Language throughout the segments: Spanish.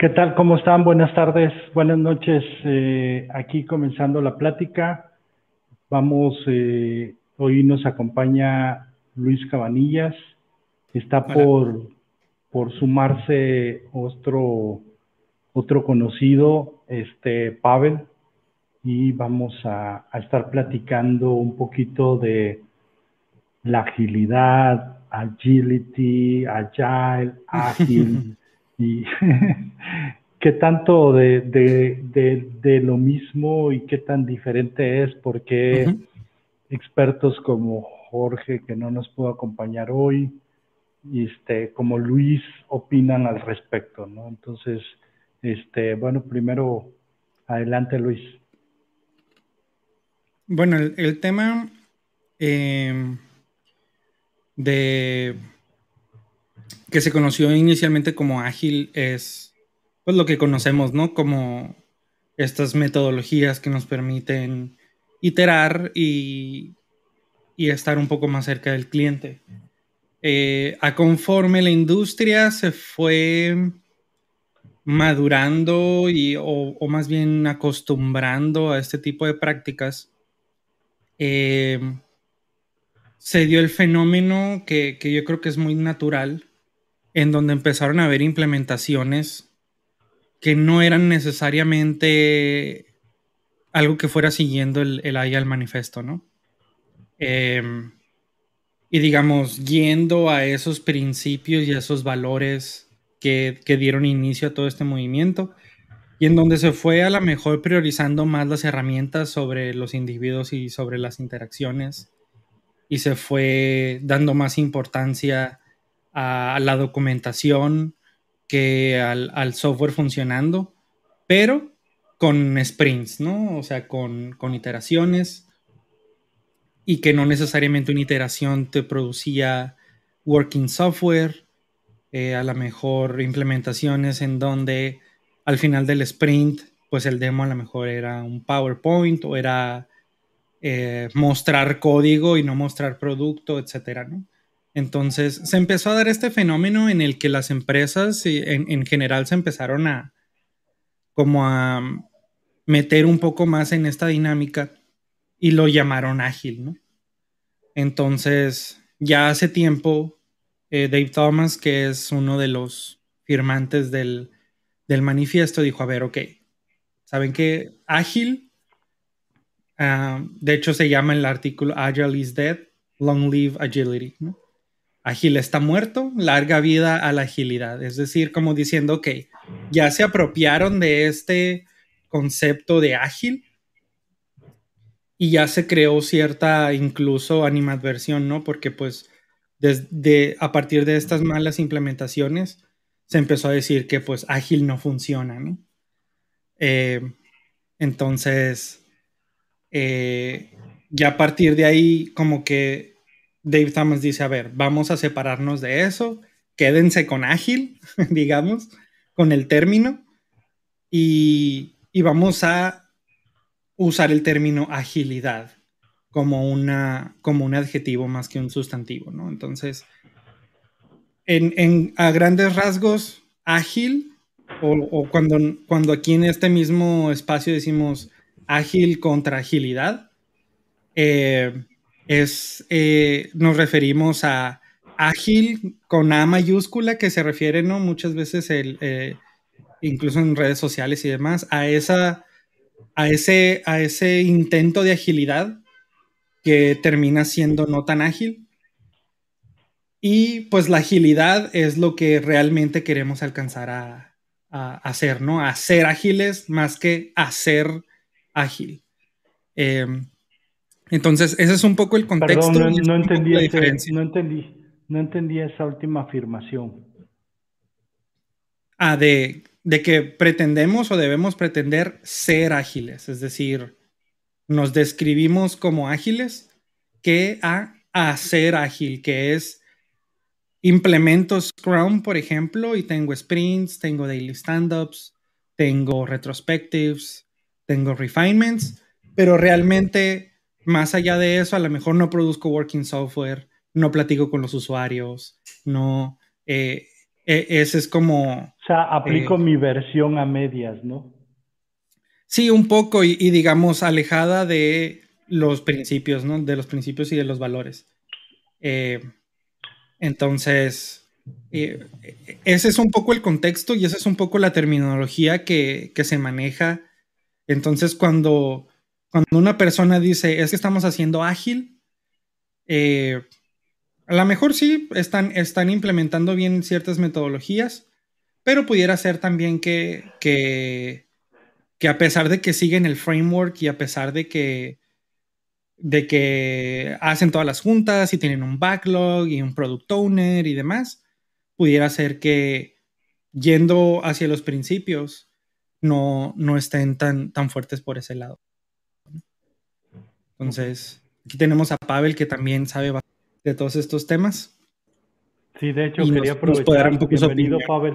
¿Qué tal? ¿Cómo están? Buenas tardes, buenas noches. Eh, aquí comenzando la plática. Vamos, eh, hoy nos acompaña Luis Cabanillas. Está por, por sumarse otro, otro conocido, este Pavel, y vamos a, a estar platicando un poquito de la agilidad, agility, agile, ágil. Y qué tanto de, de, lo mismo y qué tan diferente es, porque expertos como Jorge, que no nos pudo acompañar hoy, y este, como Luis, opinan al respecto, ¿no? Entonces, este, bueno, primero, adelante Luis. Bueno, el, tema eh, de que se conoció inicialmente como ágil es pues lo que conocemos, ¿no? Como estas metodologías que nos permiten iterar y, estar un poco más cerca del cliente. Eh, a conforme la industria se fue madurando y, o, más bien acostumbrando a este tipo de prácticas, eh, se dio el fenómeno que, que, yo creo que es muy natural en donde empezaron a haber implementaciones que no eran necesariamente algo que fuera siguiendo el, el al manifesto, ¿no? Em, y digamos, yendo a esos principios y a esos valores que, que, dieron inicio a todo este movimiento, y en donde se fue a la mejor priorizando más las herramientas sobre los individuos y sobre las interacciones, y se fue dando más importancia a la documentación que al, software funcionando, pero con sprints, ¿no? O sea, con, iteraciones y que no necesariamente una iteración te producía working software, eh, a lo mejor implementaciones en donde al final del sprint, pues el demo a lo mejor era un PowerPoint o era eh, mostrar código y no mostrar producto, etcétera, ¿no? Entonces se empezó a dar este fenómeno en el que las empresas en, general se empezaron a como a meter un poco más en esta dinámica y lo llamaron ágil, ¿no? Entonces ya hace tiempo eh, Dave Thomas, que es uno de los firmantes del, manifiesto, dijo, a ver, ok, ¿saben qué? Ágil, ah, de hecho se llama el artículo Agile is Dead, Long Live Agility, ¿no? Ágil está muerto, larga vida a la agilidad. Es decir, como diciendo, que ya se apropiaron de este concepto de ágil y ya se creó cierta incluso animadversión, ¿no? Porque pues desde a partir de estas malas implementaciones se empezó a decir que pues ágil no funciona, ¿no? Eh, entonces, eh, ya a partir de ahí como que Dave Thomas dice, a ver, vamos a separarnos de eso, quédense con ágil, digamos, con el término, y, vamos a usar el término agilidad como, una, como un adjetivo más que un sustantivo, ¿no? Entonces, en, a grandes rasgos, ágil, o, cuando, cuando aquí en este mismo espacio decimos ágil contra agilidad, eh, es, eh, nos referimos a ágil con A mayúscula, que se refiere, ¿no? Muchas veces, el, eh, incluso en redes sociales y demás, a, esa, a, ese, a ese intento de agilidad que termina siendo no tan ágil. Y pues la agilidad es lo que realmente queremos alcanzar a, hacer, ¿no? A ser ágiles más que a ser ágil. Em, entonces, ese es un poco el contexto. Perdón, no, entendí no, entendí, no entendí esa última afirmación. Ah, de, que pretendemos o debemos pretender ser ágiles, es decir, nos describimos como ágiles que a, a ser ágil, que es implemento Scrum, por ejemplo, y tengo sprints, tengo daily stand-ups, tengo retrospectives, tengo refinements, pero realmente más allá de eso, a lo mejor no produzco working software, no platico con los usuarios, no... Eh, E, ese es como... O sea, aplico eh, mi versión a medias, ¿no? Sí, un poco y, digamos alejada de los principios, ¿no? De los principios y de los valores. Eh, entonces, ese es un poco el contexto y esa es un poco la terminología que, se maneja. Entonces, cuando, cuando una persona dice, es que estamos haciendo ágil, eh, a lo mejor sí, están, están implementando bien ciertas metodologías, pero pudiera ser también que, que, que, a pesar de que siguen el framework y a pesar de que, de que hacen todas las juntas y tienen un backlog y un product owner y demás, pudiera ser que yendo hacia los principios no, no estén tan, tan fuertes por ese lado. Entonces, aquí tenemos a Pavel que también sabe bastante de todos estos temas. Sí, de hecho, quería aprovechar. Un Bienvenido, Pavel.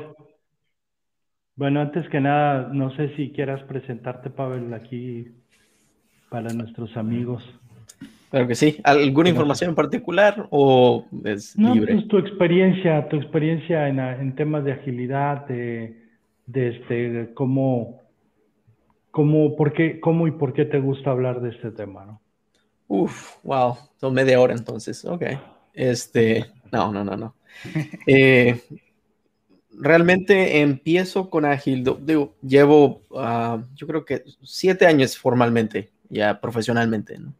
Bueno, antes que nada, no sé si quieras presentarte, Pavel, aquí para nuestros amigos. Claro que sí. ¿Alguna información en particular o es no, Pues tu experiencia, tu experiencia en, temas de agilidad, de, este, cómo, cómo, por qué, cómo y por qué te gusta hablar de este tema, ¿no? Uf, wow, son media hora entonces, ok. Este, no, no, no, no. Eh, realmente empiezo con Ágil, digo, llevo, ah, yo creo que siete años formalmente, ya profesionalmente, ¿no?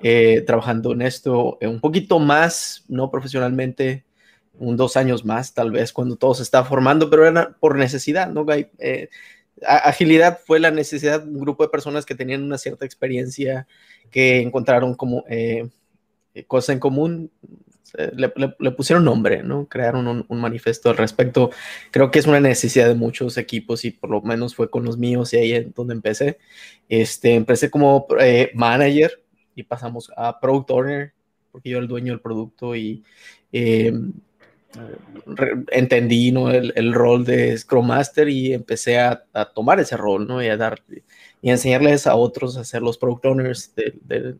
Eh, trabajando en esto un poquito más, no profesionalmente, un dos años más, tal vez, cuando todo se está formando, pero era por necesidad, ¿no? Eh, agilidad fue la necesidad de un grupo de personas que tenían una cierta experiencia, que encontraron como eh, cosa en común, le, pusieron nombre, ¿no? Crearon un, manifiesto al respecto. Creo que es una necesidad de muchos equipos y por lo menos fue con los míos y ahí es donde empecé. Este, empecé como eh, manager y pasamos a product owner, porque yo era el dueño del producto y eh, entendí ¿no? el, rol de Scrum Master y empecé a, tomar ese rol ¿no? y a dar y enseñarles a otros a ser los product owners de,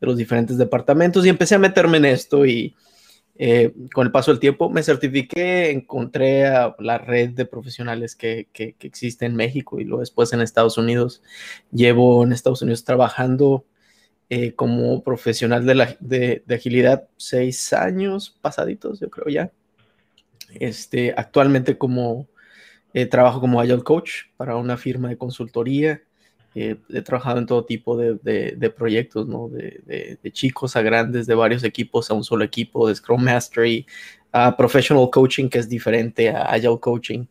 los diferentes departamentos y empecé a meterme en esto y eh, con el paso del tiempo me certifiqué, encontré a la red de profesionales que, que, existe en México y luego después en Estados Unidos. Llevo en Estados Unidos trabajando eh, como profesional de, la, de, agilidad seis años pasaditos, yo creo ya. Este, actualmente como eh, trabajo como Agile Coach para una firma de consultoría. Eh, he trabajado en todo tipo de, de, proyectos, ¿no? De, de, chicos a grandes, de varios equipos a un solo equipo, de Scrum Mastery, a Professional Coaching, que es diferente a Agile Coaching.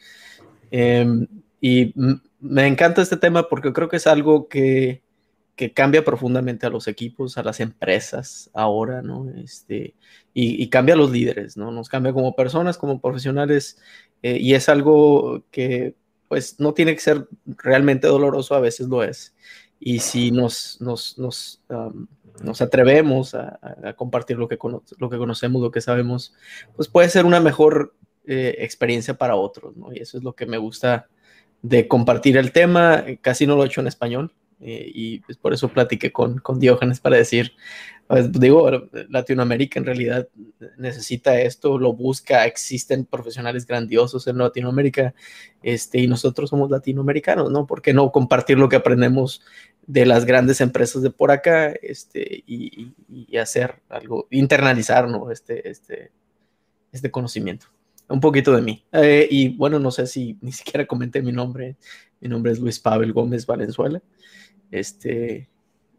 Em, y me encanta este tema porque creo que es algo que, que cambia profundamente a los equipos, a las empresas ahora, ¿no? Este, y, cambia a los líderes, ¿no? Nos cambia como personas, como profesionales, eh, y es algo que, pues, no tiene que ser realmente doloroso, a veces lo es. Y si nos, nos, nos, nos atrevemos a, compartir lo que, lo que conocemos, lo que sabemos, pues puede ser una mejor eh, experiencia para otros, ¿no? Y eso es lo que me gusta de compartir el tema. Casi no lo he hecho en español, eh, y pues por eso platiqué con, con Diógenes para decir, pues, digo, Latinoamérica en realidad necesita esto, lo busca, existen profesionales grandiosos en Latinoamérica, este, y nosotros somos latinoamericanos, ¿no? ¿Por qué no compartir lo que aprendemos de las grandes empresas de por acá, este, y, y hacer algo, internalizar, ¿no? Este, este, este conocimiento un poquito de mí. Eh, y bueno, no sé si ni siquiera comenté mi nombre. Mi nombre es Luis Pavel Gómez Valenzuela este,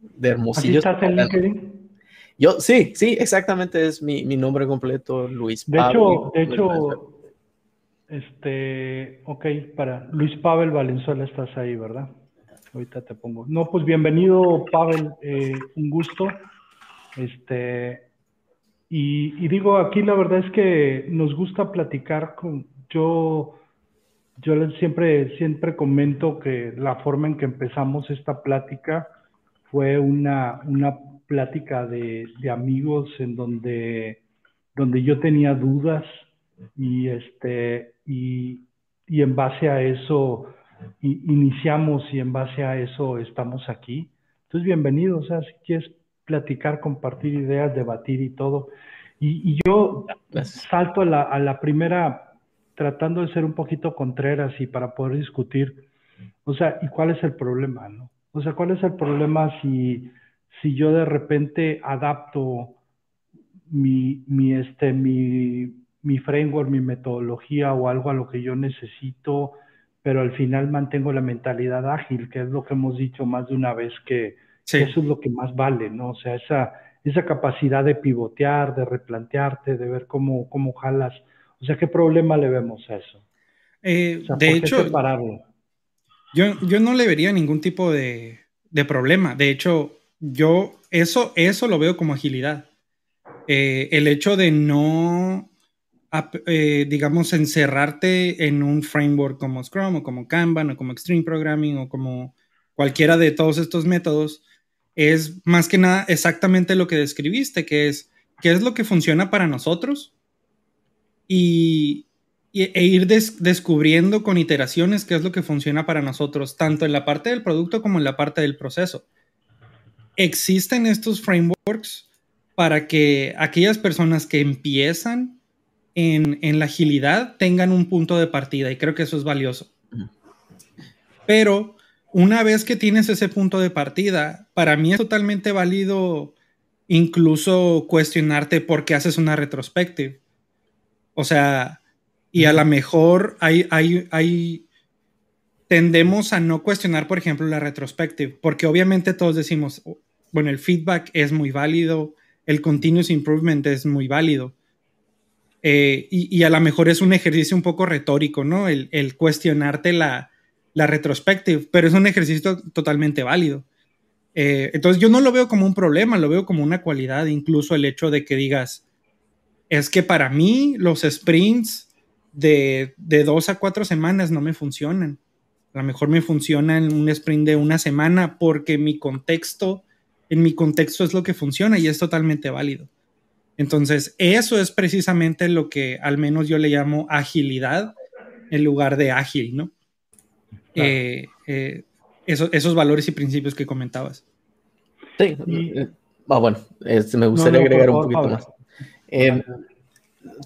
de Hermosillo. estás en LinkedIn? Yo, sí, sí, exactamente es mi, mi nombre completo, Luis de Hecho, de hecho, este, ok, para Luis Pavel Valenzuela estás ahí, ¿verdad? Ahorita te pongo. No, pues bienvenido, Pavel, eh, un gusto. Este, y, y, digo, aquí la verdad es que nos gusta platicar con, yo yo siempre, siempre comento que la forma en que empezamos esta plática fue una, una plática de, amigos en donde, donde yo tenía dudas y, este, y, en base a eso iniciamos y en base a eso estamos aquí. Entonces, bienvenido, o sea, si quieres platicar, compartir ideas, debatir y todo. Y, yo salto a la, a la primera tratando de ser un poquito contreras y para poder discutir, o sea, ¿y cuál es el problema, no? O sea, ¿cuál es el problema si, si yo de repente adapto mi, mi, este, mi, mi framework, mi metodología o algo a lo que yo necesito, pero al final mantengo la mentalidad ágil, que es lo que hemos dicho más de una vez, que, eso es lo que más vale, ¿no? O sea, esa, esa capacidad de pivotear, de replantearte, de ver cómo, cómo jalas. O sea, ¿qué problema le vemos a eso? Eh, de hecho, yo, yo no le vería ningún tipo de, de, problema. De hecho, yo eso, eso lo veo como agilidad. Eh, el hecho de no, eh, digamos, encerrarte en un framework como Scrum o como Kanban o como Extreme Programming o como cualquiera de todos estos métodos, es más que nada exactamente lo que describiste, que es qué es lo que funciona para nosotros y, e ir descubriendo con iteraciones qué es lo que funciona para nosotros, tanto en la parte del producto como en la parte del proceso. Existen estos frameworks para que aquellas personas que empiezan en, en la agilidad tengan un punto de partida y creo que eso es valioso. Pero una vez que tienes ese punto de partida, para mí es totalmente válido incluso cuestionarte por qué haces una retrospective. O sea, y a lo mejor hay, hay, hay, tendemos a no cuestionar, por ejemplo, la retrospective, porque obviamente todos decimos, bueno, el feedback es muy válido, el continuous improvement es muy válido. Eh, y, a lo mejor es un ejercicio un poco retórico, ¿no? El, el cuestionarte la, la retrospective, pero es un ejercicio totalmente válido. Eh, entonces yo no lo veo como un problema, lo veo como una cualidad, incluso el hecho de que digas, es que para mí los sprints de, de dos a cuatro semanas no me funcionan. A lo mejor me funciona en un sprint de una semana porque mi contexto, en mi contexto es lo que funciona y es totalmente válido. Entonces, eso es precisamente lo que al menos yo le llamo agilidad en lugar de ágil, ¿no? Eh, eh, esos valores y principios que comentabas. Sí, ah, bueno, este, me gustaría agregar un poquito más. Em,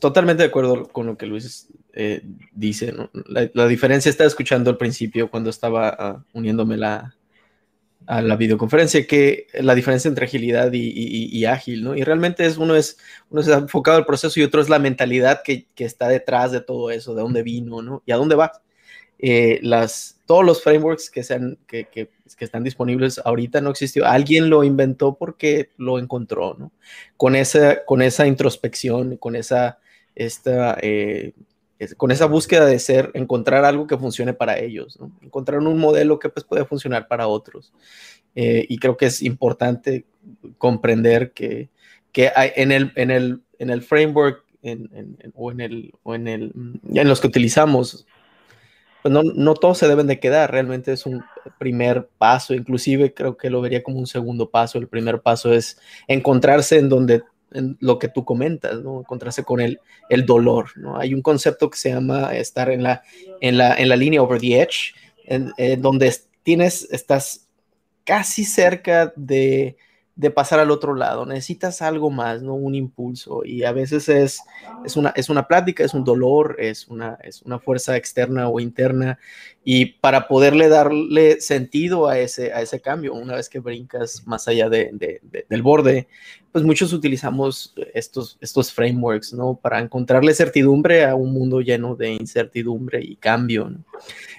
totalmente de acuerdo con lo que Luis dice. La, diferencia estaba escuchando al principio cuando estaba ah, uniéndome la, a la videoconferencia, que la diferencia entre agilidad y, ágil, ¿no? Y realmente es uno es uno es enfocado al proceso y otro es la mentalidad que, que, está detrás de todo eso, de dónde vino, ¿no? Y a dónde va. Eh, las, todos los frameworks que, sean, que, que, están disponibles ahorita no existió. Alguien lo inventó porque lo encontró, ¿no? Con esa, con esa introspección, con esa, esta, eh, con esa búsqueda de ser, encontrar algo que funcione para ellos, ¿no? Encontrar un modelo que pues, puede funcionar para otros. Eh, y creo que es importante comprender que, que hay, en, el, en, el, en el framework en, o, en el, o en, el, en los que utilizamos pues no, no todos se deben de quedar, realmente es un primer paso, inclusive creo que lo vería como un segundo paso, el primer paso es encontrarse en donde en lo que tú comentas, ¿no? Encontrarse con el, el dolor, ¿no? Hay un concepto que se llama estar en la, en la, en la línea over the edge, en, donde tienes, estás casi cerca de, de pasar al otro lado, necesitas algo más, ¿no? Un impulso y a veces es, es, una, es una plática, es un dolor, es una, es una fuerza externa o interna y para poderle darle sentido a ese, a ese cambio, una vez que brincas más allá de, del borde, pues muchos utilizamos estos, estos frameworks, ¿no? Para encontrarle certidumbre a un mundo lleno de incertidumbre y cambio.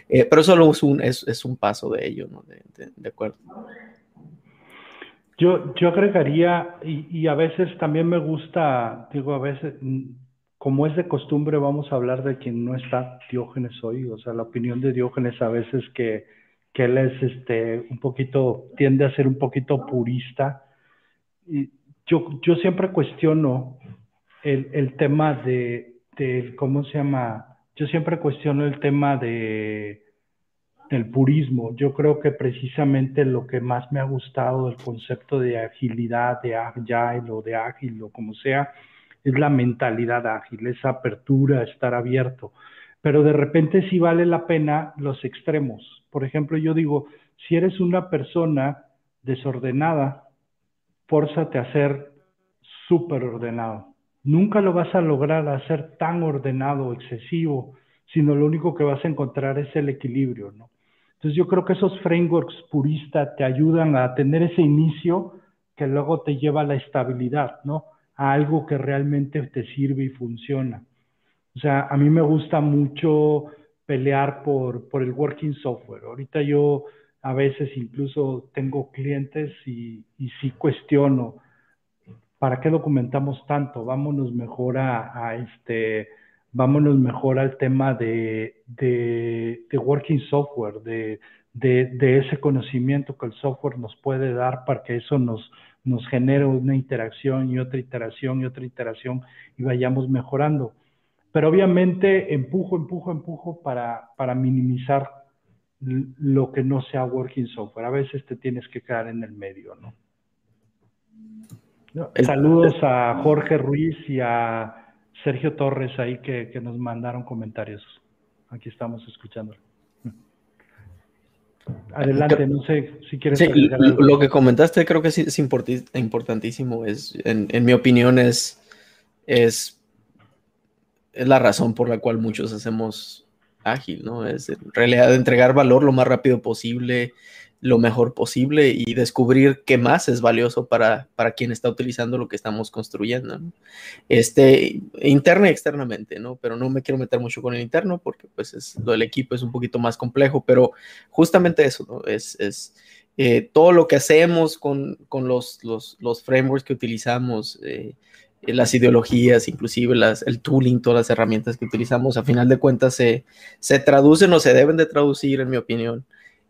Eh, pero solo es un, es un paso de ello, ¿no? de acuerdo. Yo, yo agregaría, y, a veces también me gusta, digo, a veces, mm, como es de costumbre, vamos a hablar de quien no está Diógenes hoy, o sea, la opinión de Diógenes a veces que, que él es este, un poquito, tiende a ser un poquito purista. Y yo, yo siempre cuestiono el, el tema de, de, ¿cómo se llama? Yo siempre cuestiono el tema de el purismo. Yo creo que precisamente lo que más me ha gustado del concepto de agilidad, de agile o de ágil o como sea, es la mentalidad ágil, esa apertura, estar abierto. Pero de repente sí vale la pena los extremos. Por ejemplo, yo digo, si eres una persona desordenada, fórzate a ser súper ordenado. Nunca lo vas a lograr hacer tan ordenado, excesivo, sino lo único que vas a encontrar es el equilibrio, ¿no? Entonces yo creo que esos frameworks puristas te ayudan a tener ese inicio que luego te lleva a la estabilidad, ¿no? A algo que realmente te sirve y funciona. O sea, a mí me gusta mucho pelear por, por el working software. Ahorita yo a veces incluso tengo clientes y, y sí cuestiono, ¿para qué documentamos tanto? Vámonos mejor a, este, vámonos mejor al tema de, de, working software, de, de, ese conocimiento que el software nos puede dar para que eso nos, nos genere una interacción y otra iteración y otra iteración y vayamos mejorando. Pero obviamente empujo, empujo, empujo para, para minimizar lo que no sea working software. A veces te tienes que quedar en el medio, ¿no? Saludos a Jorge Ruiz y a Sergio Torres ahí que, nos mandaron comentarios. Aquí estamos escuchando. Adelante, no sé si quieres. Sí, lo que comentaste creo que es, importantísimo. Es, en, en, mi opinión, es, es, es la razón por la cual muchos hacemos ágil, ¿no? Es en realidad entregar valor lo más rápido posible, lo mejor posible y descubrir qué más es valioso para, para quien está utilizando lo que estamos construyendo, Este, interna y externamente, ¿no? Pero no me quiero meter mucho con el interno porque pues es, lo del equipo es un poquito más complejo, pero justamente eso. Es, es eh, todo lo que hacemos con, con los, los, los, frameworks que utilizamos, eh, las ideologías, inclusive las, el tooling, todas las herramientas que utilizamos, a final de cuentas se, se traducen o se deben de traducir, en mi opinión,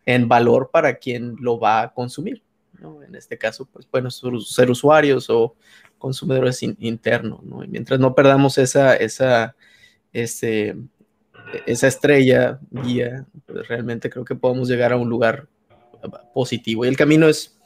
en valor para quien lo va a consumir. ¿no? En este caso, pues bueno, ser usuarios o consumidores internos. ¿no? Y mientras no perdamos esa, esa, ese, esa estrella guía, pues realmente creo que podemos llegar a un lugar positivo. Y el camino es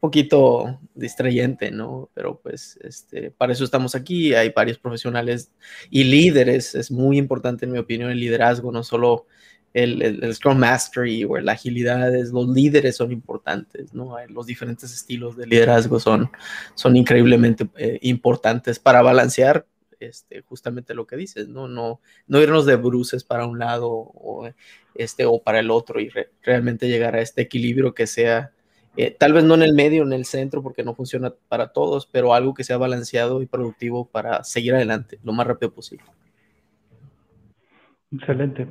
poquito distrayente, ¿no? Pero pues este, para eso estamos aquí, hay varios profesionales y líderes, es muy importante en mi opinión el liderazgo, no solo el, el, Scrum Mastery o la agilidad, los líderes son importantes, ¿no? Los diferentes estilos de liderazgo son, son increíblemente eh, importantes para balancear este, justamente lo que dices, ¿no? No, no irnos de bruces para un lado o, este, o para el otro y realmente llegar a este equilibrio que sea eh, tal vez no en el medio, en el centro, porque no funciona para todos, pero algo que sea balanceado y productivo para seguir adelante lo más rápido posible. Excelente.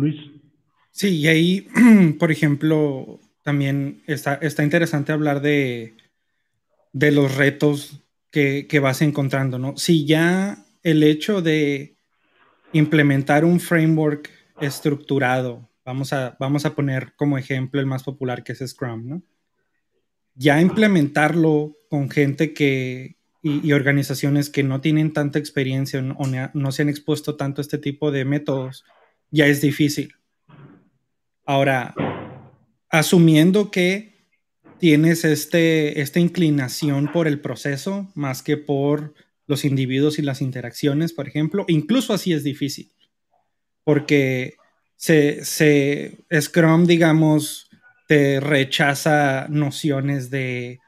Luis. Sí, y ahí, por ejemplo, también está, está interesante hablar de, de los retos que, que, vas encontrando, ¿no? Si ya el hecho de implementar un framework estructurado, vamos a, vamos a poner como ejemplo el más popular que es Scrum, ¿no? ya implementarlo con gente que y, organizaciones que no tienen tanta experiencia o no, se han expuesto tanto a este tipo de métodos, ya es difícil. Ahora, asumiendo que tienes este, esta inclinación por el proceso más que por los individuos y las interacciones, por ejemplo, incluso así es difícil, porque se, se Scrum, digamos, te rechaza nociones de,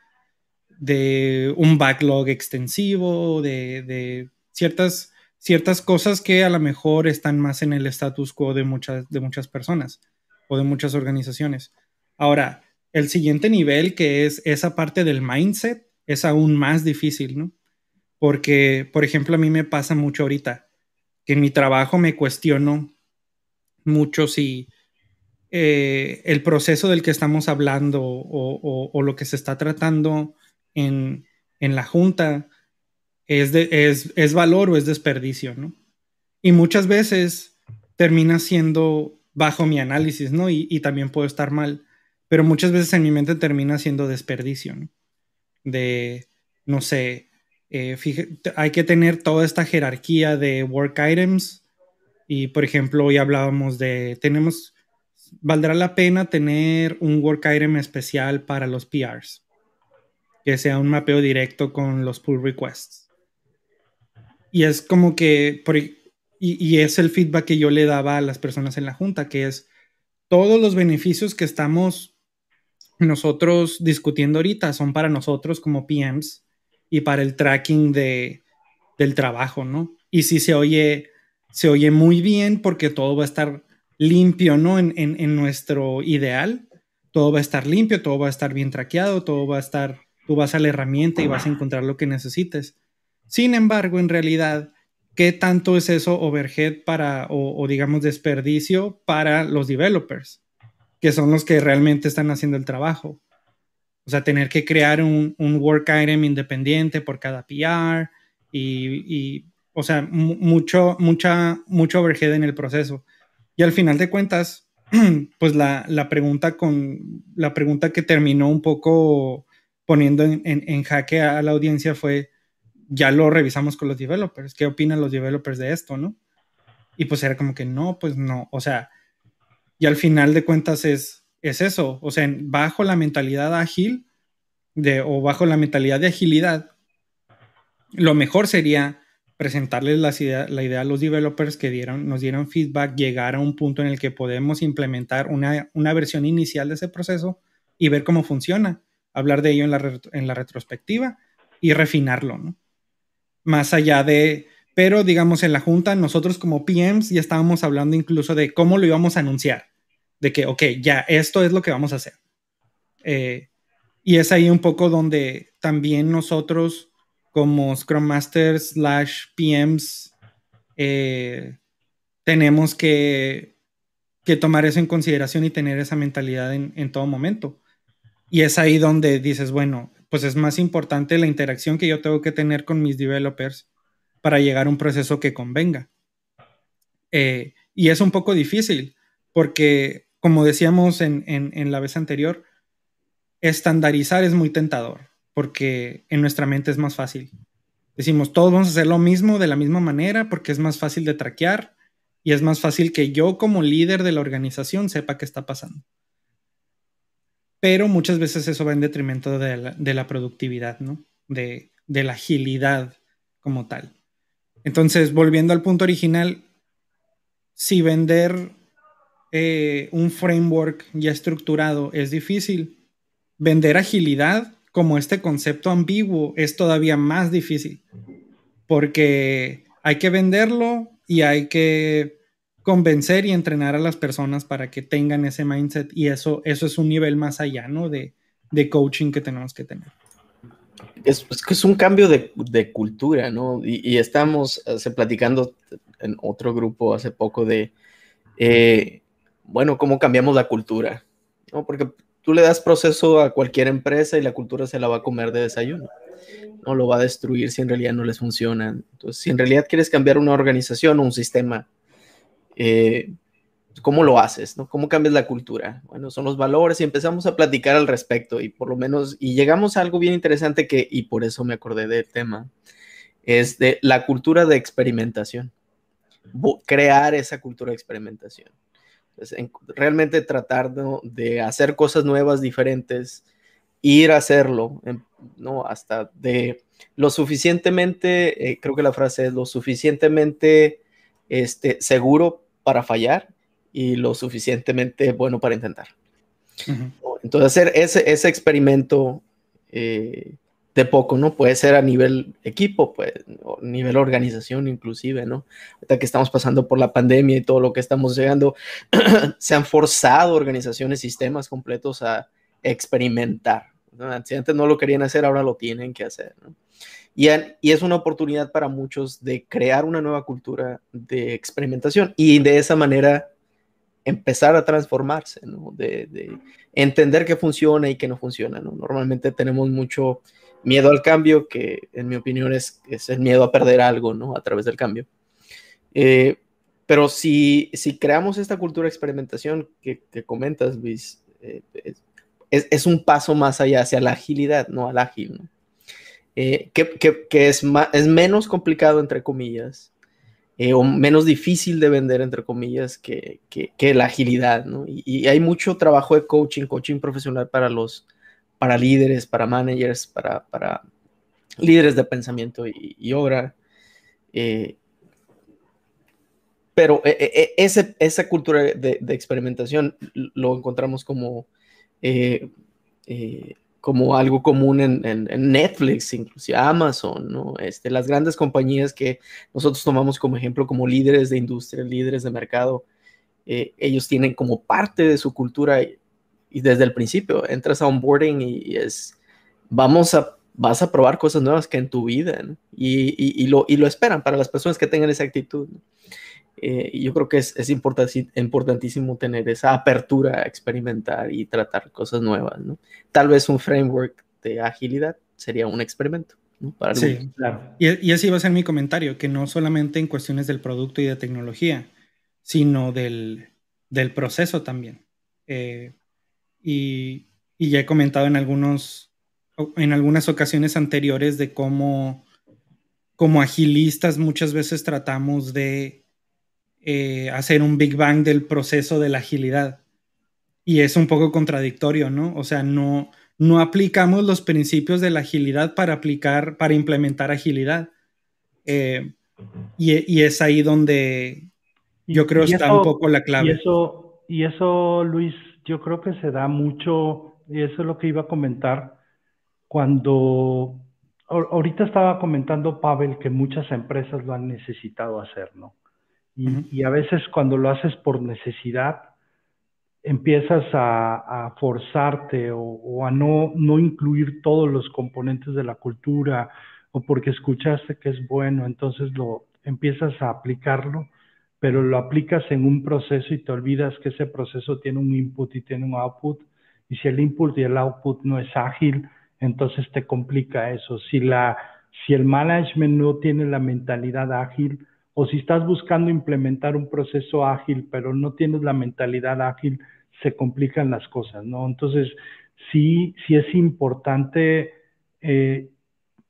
de un backlog extensivo, de, ciertas, ciertas cosas que a lo mejor están más en el status quo de muchas, de muchas personas o de muchas organizaciones. Ahora, el siguiente nivel, que es esa parte del mindset, es aún más difícil, ¿no? Porque, por ejemplo, a mí me pasa mucho ahorita que en mi trabajo me cuestiono mucho si eh, el proceso del que estamos hablando o, lo que se está tratando en, la junta es, es, valor o es desperdicio, ¿no? Y muchas veces termina siendo bajo mi análisis, ¿no? Y, también puedo estar mal, pero muchas veces en mi mente termina siendo desperdicio, ¿no? De, no sé, eh, hay que tener toda esta jerarquía de work items y, por ejemplo, hoy hablábamos de, tenemos valdrá la pena tener un work item especial para los PRs, que sea un mapeo directo con los pull requests. Y es como que, y, es el feedback que yo le daba a las personas en la junta, que es todos los beneficios que estamos nosotros discutiendo ahorita son para nosotros como PMs y para el tracking de, del trabajo, ¿no? Y si se oye se oye muy bien porque todo va a estar limpio, ¿no? En, en, nuestro ideal, todo va a estar limpio, todo va a estar bien traqueado, todo va a estar, tú vas a la herramienta y vas a encontrar lo que necesites. Sin embargo, en realidad, ¿qué tanto es eso overhead para, o, digamos, desperdicio para los developers, que son los que realmente están haciendo el trabajo? O sea, tener que crear un, un work item independiente por cada PR y, o sea, mucho, mucha, mucho overhead en el proceso. Y al final de cuentas, pues la, la, pregunta con la pregunta que terminó un poco poniendo en, en, jaque a la audiencia fue, ya lo revisamos con los developers, ¿qué opinan los developers de esto, no? Y pues era como que no, pues no, o sea, y al final de cuentas es, es eso, o sea, bajo la mentalidad ágil de, o bajo la mentalidad de agilidad, lo mejor sería presentarles la idea a los developers que dieron, nos dieran feedback, llegar a un punto en el que podemos implementar una, versión inicial de ese proceso y ver cómo funciona, hablar de ello en la, en la retrospectiva y refinarlo, ¿no? Más allá de, pero digamos en la junta, nosotros como PMs ya estábamos hablando incluso de cómo lo íbamos a anunciar, de que, ok, ya, esto es lo que vamos a hacer. Eh, y es ahí un poco donde también nosotros como Scrum Masters slash PMs, eh, tenemos que, tomar eso en consideración y tener esa mentalidad en, todo momento. Y es ahí donde dices, bueno, pues es más importante la interacción que yo tengo que tener con mis developers para llegar a un proceso que convenga. Eh, y es un poco difícil porque, como decíamos en, en la vez anterior, estandarizar es muy tentador porque en nuestra mente es más fácil. Decimos, todos vamos a hacer lo mismo de la misma manera porque es más fácil de traquear y es más fácil que yo como líder de la organización sepa qué está pasando. Pero muchas veces eso va en detrimento de la, productividad, ¿no? De, la agilidad como tal. Entonces, volviendo al punto original, si vender eh, un framework ya estructurado es difícil, vender agilidad como este concepto ambiguo es todavía más difícil porque hay que venderlo y hay que convencer y entrenar a las personas para que tengan ese mindset y eso, eso es un nivel más allá, ¿no? De, coaching que tenemos que tener. Es, es un cambio de, cultura, ¿no? Y, estamos hace, platicando en otro grupo hace poco de, eh, bueno, cómo cambiamos la cultura, ¿no? Porque tú le das proceso a cualquier empresa y la cultura se la va a comer de desayuno. No lo va a destruir si en realidad no les funciona. Entonces, si en realidad quieres cambiar una organización o un sistema, eh, ¿cómo lo haces? No? ¿Cómo cambias la cultura? Bueno, son los valores y empezamos a platicar al respecto y por lo menos, y llegamos a algo bien interesante que, y por eso me acordé del tema, es de la cultura de experimentación. Crear esa cultura de experimentación realmente tratar de hacer cosas nuevas, diferentes, ir a hacerlo, ¿no? Hasta de lo suficientemente, eh, creo que la frase es lo suficientemente este, seguro para fallar y lo suficientemente bueno para intentar. Entonces, hacer ese, ese experimento eh, de poco, ¿no? Puede ser a nivel equipo, pues, o nivel organización inclusive, ¿no? Ahorita que estamos pasando por la pandemia y todo lo que estamos llegando, se han forzado organizaciones, sistemas completos a experimentar. Si antes no lo querían hacer, ahora lo tienen que hacer, ¿no? Y, es una oportunidad para muchos de crear una nueva cultura de experimentación y de esa manera empezar a transformarse. De, de entender qué funciona y qué no funciona, ¿no? Normalmente tenemos mucho miedo al cambio, que en mi opinión es, es el miedo a perder algo. A través del cambio. Eh, pero si, si creamos esta cultura de experimentación que, comentas, Luis, eh, es, un paso más allá hacia la agilidad, no al ágil. Eh, que, es, es menos complicado, entre comillas, o menos difícil de vender, entre comillas, que, que la agilidad, ¿no? Y, y, hay mucho trabajo de coaching, coaching profesional para los, para líderes, para managers, para, para líderes de pensamiento y, obra. Eh, pero eh, eh, ese, esa cultura de, experimentación lo encontramos como como algo común en, Netflix, inclusive Amazon, ¿no? Este, las grandes compañías que nosotros tomamos como ejemplo como líderes de industria, líderes de mercado, eh, ellos tienen como parte de su cultura y, desde el principio entras a onboarding y, es, vamos a, vas a probar cosas nuevas que en tu vida, y, lo, y lo esperan para las personas que tengan esa actitud. Eh, yo creo que es, es importantísimo tener esa apertura a experimentar y tratar cosas nuevas. ¿no? Tal vez un framework de agilidad sería un experimento. ¿no? Para sí, claro. Y, y así va a ser mi comentario, que no solamente en cuestiones del producto y de tecnología, sino del, del proceso también. Eh, y, y, ya he comentado en, algunos, en algunas ocasiones anteriores de cómo como agilistas muchas veces tratamos de eh, hacer un Big Bang del proceso de la agilidad. Y es un poco contradictorio, ¿no? O sea, no, no aplicamos los principios de la agilidad para aplicar, para implementar agilidad. Eh, y, es ahí donde yo creo está un poco la clave. Y eso, y eso, Luis, yo creo que se da mucho, y eso es lo que iba a comentar, cuando ahorita estaba comentando Pavel que muchas empresas lo han necesitado hacer, ¿no? Y, a veces cuando lo haces por necesidad, empiezas a, forzarte o, a no, no incluir todos los componentes de la cultura o porque escuchaste que es bueno, entonces lo empiezas a aplicarlo, pero lo aplicas en un proceso y te olvidas que ese proceso tiene un input y tiene un output. Y si el input y el output no es ágil, entonces te complica eso. Si, la, si el management no tiene la mentalidad ágil, o si estás buscando implementar un proceso ágil, pero no tienes la mentalidad ágil, se complican las cosas, ¿no? Entonces, sí, sí es importante eh,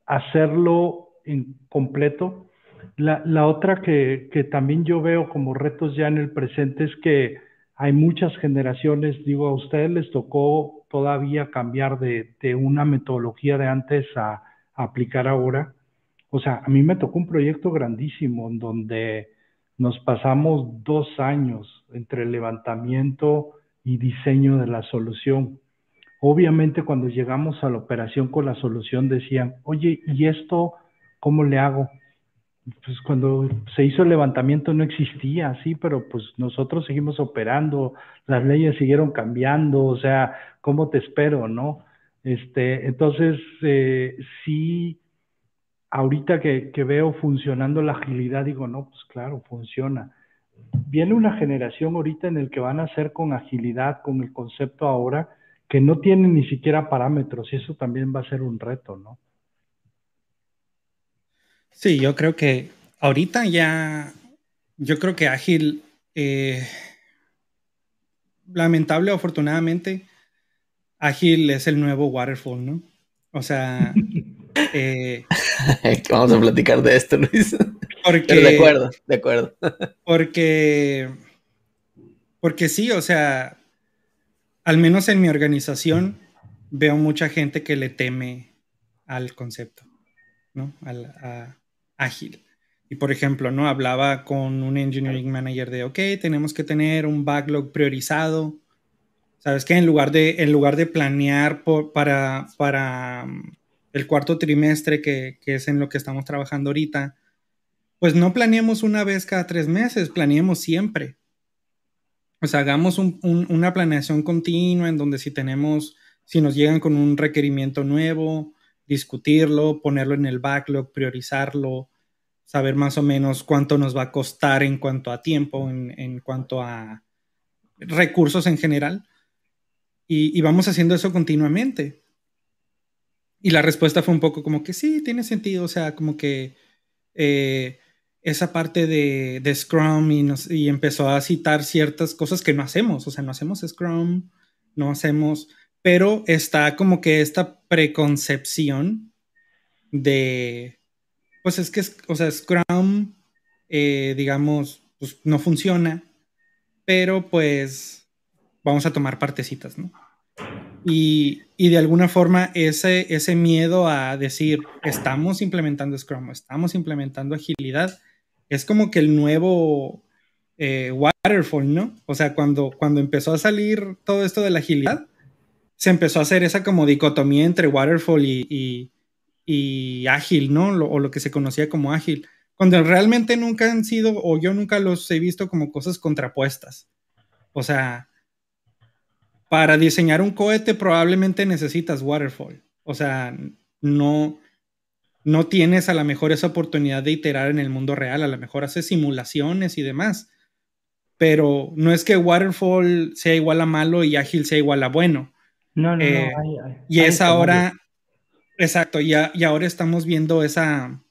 hacerlo en completo. La, otra que, también yo veo como retos ya en el presente es que hay muchas generaciones, digo, a ustedes les tocó todavía cambiar de, una metodología de antes a aplicar ahora o sea, a mí me tocó un proyecto grandísimo en donde nos pasamos dos años entre el levantamiento y diseño de la solución. Obviamente cuando llegamos a la operación con la solución decían, oye, ¿y esto cómo le hago? Pues cuando se hizo el levantamiento no existía, sí, pero pues nosotros seguimos operando, las leyes siguieron cambiando, o sea, ¿cómo te espero, no? Este, entonces, eh, sí, ahorita que, veo funcionando la agilidad, digo, no, pues claro, funciona. Viene una generación ahorita en el que van a hacer con agilidad, con el concepto ahora, que no tienen ni siquiera parámetros y eso también va a ser un reto, ¿no? Sí, yo creo que ahorita ya, yo creo que ágil, eh, lamentable o afortunadamente, ágil es el nuevo waterfall, ¿no? O sea, Eh, Vamos a platicar de esto, Luis. Porque, de acuerdo, de acuerdo. Porque, porque sí, o sea, al menos en mi organización veo mucha gente que le teme al concepto, ¿no? Al ágil. Y por ejemplo, ¿no? Hablaba con un engineering manager de, ok, tenemos que tener un backlog priorizado. ¿Sabes qué? En lugar de, en lugar de planear para, para el cuarto trimestre, que, es en lo que estamos trabajando ahorita, pues no planeemos una vez cada tres meses, planeemos siempre. O sea, hagamos una planeación continua en donde si tenemos, si nos llegan con un requerimiento nuevo, discutirlo, ponerlo en el backlog, priorizarlo, saber más o menos cuánto nos va a costar en cuanto a tiempo, en, cuanto a recursos en general. y, vamos haciendo eso continuamente. Y la respuesta fue un poco como que sí, tiene sentido, o sea, como que eh, esa parte de, Scrum y, empezó a citar ciertas cosas que no hacemos, o sea, no hacemos Scrum, no hacemos, pero está como que esta preconcepción de, pues es que, o sea, Scrum, eh, digamos, pues no funciona, pero pues vamos a tomar partecitas, ¿no? Y, de alguna forma ese, miedo a decir, estamos implementando Scrum, estamos implementando agilidad, es como que el nuevo eh, waterfall, ¿no? O sea, cuando, cuando empezó a salir todo esto de la agilidad, se empezó a hacer esa como dicotomía entre waterfall y, y, ágil, ¿no? o lo que se conocía como ágil, cuando realmente nunca han sido, o yo nunca los he visto como cosas contrapuestas. O sea, para diseñar un cohete probablemente necesitas waterfall. O sea, no, no tienes a lo mejor esa oportunidad de iterar en el mundo real, a lo mejor haces simulaciones y demás. Pero no es que waterfall sea igual a malo y ágil sea igual a bueno. No, no, eh, y es ahora, exacto, y, y ahora estamos viendo esa,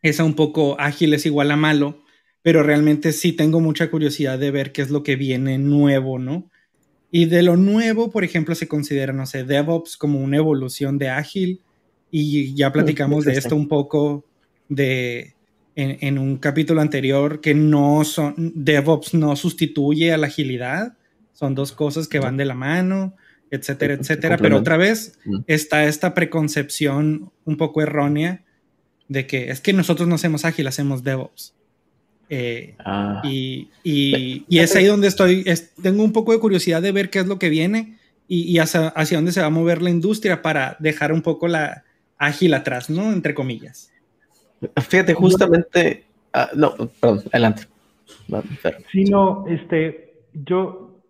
esa un poco ágil es igual a malo, pero realmente sí tengo mucha curiosidad de ver qué es lo que viene nuevo, ¿no? Y de lo nuevo, por ejemplo, se considera, no sé, DevOps como una evolución de ágil. Y ya platicamos de esto un poco de, en, un capítulo anterior, que no son, DevOps no sustituye a la agilidad. Son dos cosas que van de la mano, etcétera, etcétera. Pero otra vez está esta preconcepción un poco errónea de que es que nosotros no hacemos ágil, hacemos DevOps. Eh, ah. y, es ahí donde estoy, tengo un poco de curiosidad de ver qué es lo que viene y, hacia, dónde se va a mover la industria para dejar un poco la ágil atrás, ¿no? Entre comillas. Fíjate, justamente, ah, no, perdón, adelante. Sí, no, este, yo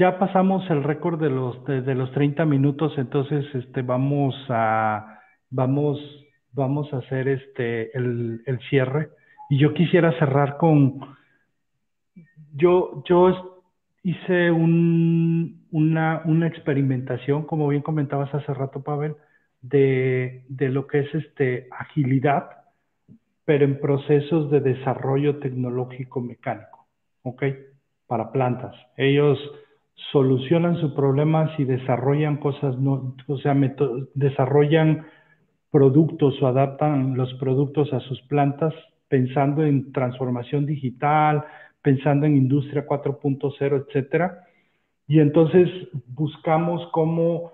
ya pasamos el récord de los, de, los 30 minutos, entonces, este, vamos a, vamos, vamos a hacer este, el, el cierre. Y yo quisiera cerrar con, yo, yo hice una, experimentación, como bien comentabas hace rato, Pavel, de, lo que es este, agilidad, pero en procesos de desarrollo tecnológico mecánico, ¿ok? Para plantas. Ellos solucionan sus problemas y desarrollan cosas, no, o sea, desarrollan productos o adaptan los productos a sus plantas pensando en transformación digital, pensando en industria 4.0, etcétera. Y entonces buscamos cómo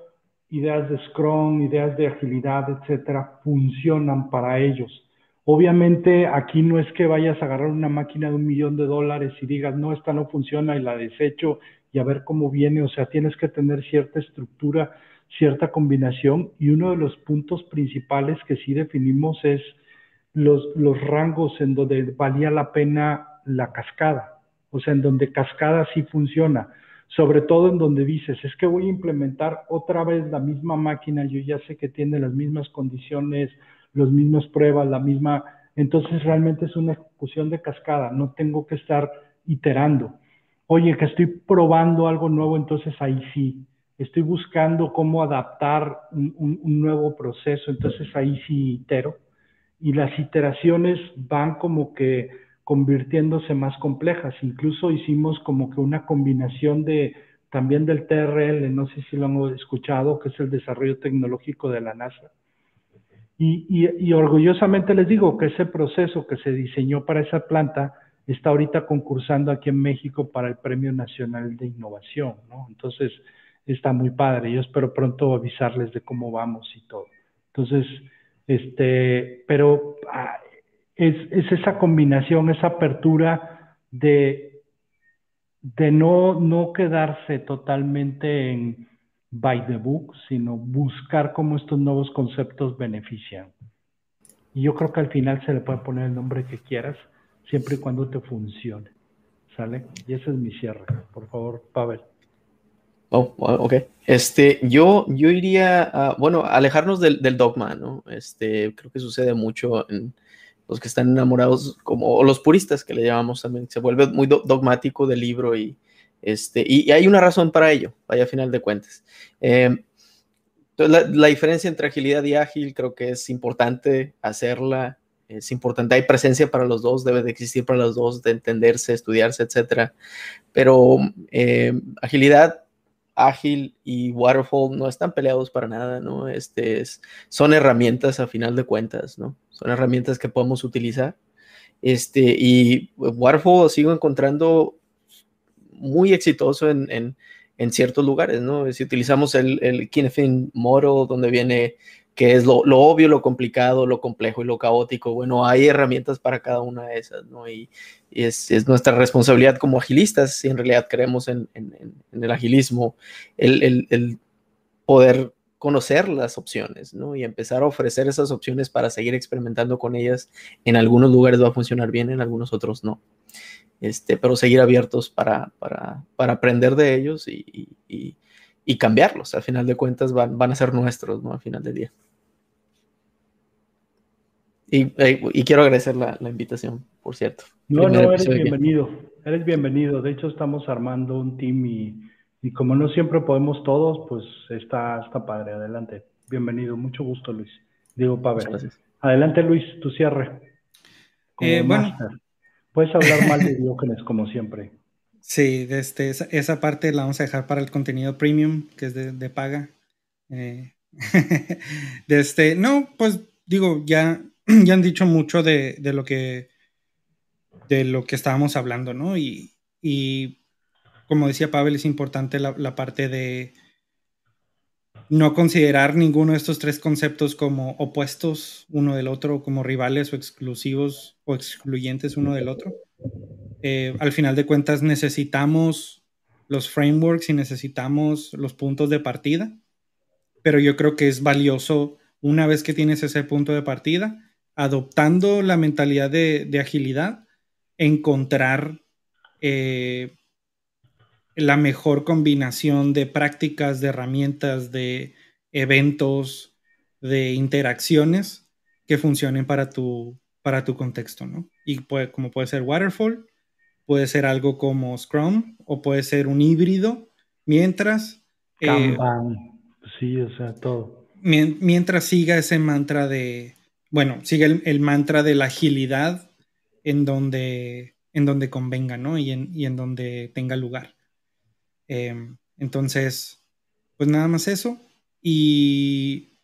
ideas de Scrum, ideas de agilidad, etcétera, funcionan para ellos. Obviamente aquí no es que vayas a agarrar una máquina de un millón de dólares y digas, no, esta no funciona y la desecho y a ver cómo viene. O sea, tienes que tener cierta estructura, cierta combinación. Y uno de los puntos principales que sí definimos es los, rangos en donde valía la pena la cascada, o sea, en donde cascada sí funciona, sobre todo en donde dices, es que voy a implementar otra vez la misma máquina, yo ya sé que tiene las mismas condiciones, las mismas pruebas, la misma, entonces realmente es una ejecución de cascada, no tengo que estar iterando. Oye, que estoy probando algo nuevo, entonces ahí sí, estoy buscando cómo adaptar un, un nuevo proceso, entonces ahí sí itero y las iteraciones van como que convirtiéndose más complejas. Incluso hicimos como que una combinación de también del TRL, no sé si lo han escuchado, que es el desarrollo tecnológico de la NASA. Y, y, orgullosamente les digo que ese proceso que se diseñó para esa planta está ahorita concursando aquí en México para el Premio Nacional de Innovación, ¿no? Entonces, está muy padre. Yo espero pronto avisarles de cómo vamos y todo. Entonces, este, pero ah, es, esa combinación, esa apertura de, de no, no quedarse totalmente en by the book, sino buscar cómo estos nuevos conceptos benefician. Y yo creo que al final se le puede poner el nombre que quieras, siempre y cuando te funcione. ¿Sale? Y ese es mi cierre. Por favor, Pavel. Oh, ok. Este, yo, yo iría a, bueno, alejarnos del, dogma, ¿no? Este, creo que sucede mucho en los que están enamorados, como los puristas que le llamamos también, se vuelve muy dogmático del libro y, este, y, hay una razón para ello, vaya a final de cuentas. Eh, la, diferencia entre agilidad y ágil creo que es importante hacerla, es importante, hay presencia para los dos, debe de existir para los dos, de entenderse, estudiarse, etcétera. Pero eh, agilidad ágil y waterfall no están peleados para nada, ¿no? Este es, son herramientas a final de cuentas, ¿no? Son herramientas que podemos utilizar. Este, y waterfall sigo encontrando muy exitoso en, en, en ciertos lugares, ¿no? Si utilizamos el, el Kinefin Model, donde viene que es lo, obvio, lo complicado, lo complejo y lo caótico. Bueno, hay herramientas para cada una de esas, ¿no? Y, es, nuestra responsabilidad como agilistas, si en realidad creemos en, el agilismo, el, poder conocer las opciones, ¿no? Y empezar a ofrecer esas opciones para seguir experimentando con ellas. En algunos lugares va a funcionar bien, en algunos otros no. Este, pero seguir abiertos para, para, para aprender de ellos y, y, y, cambiarlos. Al final de cuentas van, van a ser nuestros, ¿no? Al final del día. Y, y quiero agradecer la, la, invitación, por cierto. No, no, eres bienvenido. Eres bienvenido. De hecho, estamos armando un team y y como no siempre podemos todos, pues está, está padre. Adelante. Bienvenido. Mucho gusto, Luis. Digo, Pavel. Adelante, Luis, tu cierre. Eh, bueno. Puedes hablar mal de Diógenes, como siempre. Sí, este, esa, parte la vamos a dejar para el contenido premium, que es de, paga. Eh, de este, no, pues digo, ya, ya han dicho mucho de, de, lo que de lo que estábamos hablando, ¿no? Y, y como decía Pavel, es importante la, parte de no considerar ninguno de estos tres conceptos como opuestos uno del otro, como rivales o exclusivos o excluyentes uno del otro. Eh, al final de cuentas necesitamos los frameworks y necesitamos los puntos de partida, pero yo creo que es valioso una vez que tienes ese punto de partida, adoptando la mentalidad de, agilidad, encontrar eh, la mejor combinación de prácticas, de herramientas, de eventos, de interacciones que funcionen para tu, para tu contexto, ¿no? Y como puede ser Waterfall, puede ser algo como Scrum o puede ser un híbrido, mientras... Eh, Kanban, sí, o sea, todo. Mientras siga ese mantra de, bueno, siga el, mantra de la agilidad en donde, en donde convenga, ¿no? Y en, y en donde tenga lugar. Em, entonces, pues nada más eso. Y,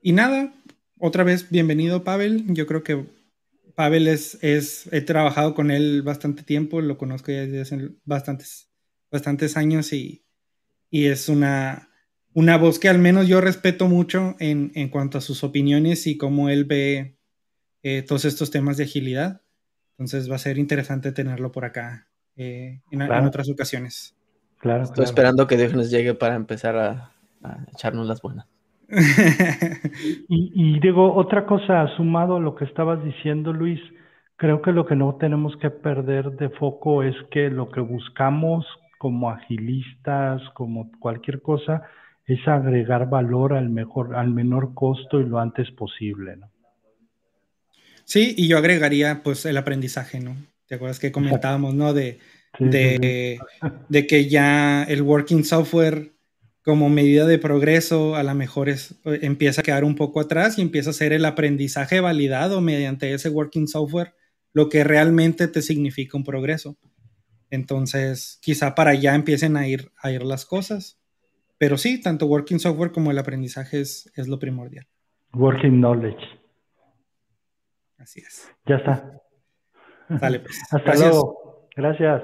y nada, otra vez, bienvenido Pavel. Yo creo que Pavel es, es, he trabajado con él bastante tiempo, lo conozco ya desde hace bastantes, bastantes años y, y es una, una voz que al menos yo respeto mucho en, en cuanto a sus opiniones y cómo él ve eh, todos estos temas de agilidad. Entonces va a ser interesante tenerlo por acá eh, en, otras ocasiones. Claro, Estoy esperando que nos llegue para empezar a, echarnos las buenas. y, y, digo, otra cosa, sumado a lo que estabas diciendo, Luis, creo que lo que no tenemos que perder de foco es que lo que buscamos como agilistas, como cualquier cosa, es agregar valor al mejor, al menor costo y lo antes posible, ¿no? Sí, y yo agregaría pues el aprendizaje, ¿no? ¿Te acuerdas que comentábamos, no? De, de, de, que ya el working software como medida de progreso a lo mejor es, empieza a quedar un poco atrás y empieza a ser el aprendizaje validado mediante ese working software lo que realmente te significa un progreso. Entonces, quizá para allá empiecen a ir, a ir las cosas. Pero sí, tanto working software como el aprendizaje es, es lo primordial. Working knowledge. Así es. Ya está. Sale pues. Hasta luego. Gracias.